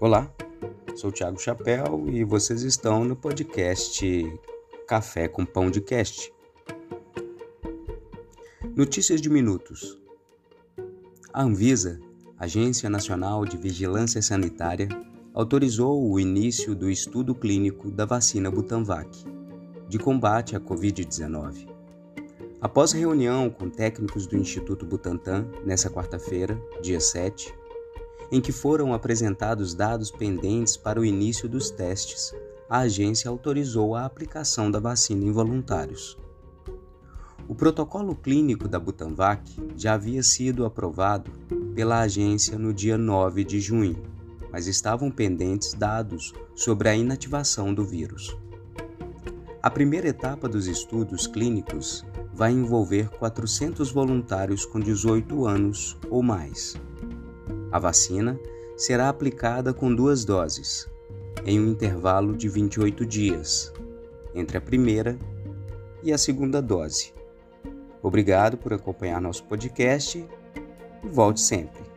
Olá, sou Thiago Chapéu e vocês estão no podcast Café com Pão de Cast. Notícias de minutos. A Anvisa, Agência Nacional de Vigilância Sanitária, autorizou o início do estudo clínico da vacina Butanvac, de combate à Covid-19. Após reunião com técnicos do Instituto Butantan, nesta quarta-feira, dia 7, em que foram apresentados dados pendentes para o início dos testes, a agência autorizou a aplicação da vacina em voluntários. O protocolo clínico da Butanvac já havia sido aprovado pela agência no dia 9 de junho, mas estavam pendentes dados sobre a inativação do vírus. A primeira etapa dos estudos clínicos vai envolver 400 voluntários com 18 anos ou mais. A vacina será aplicada com duas doses, em um intervalo de 28 dias, entre a primeira e a segunda dose. Obrigado por acompanhar nosso podcast e volte sempre.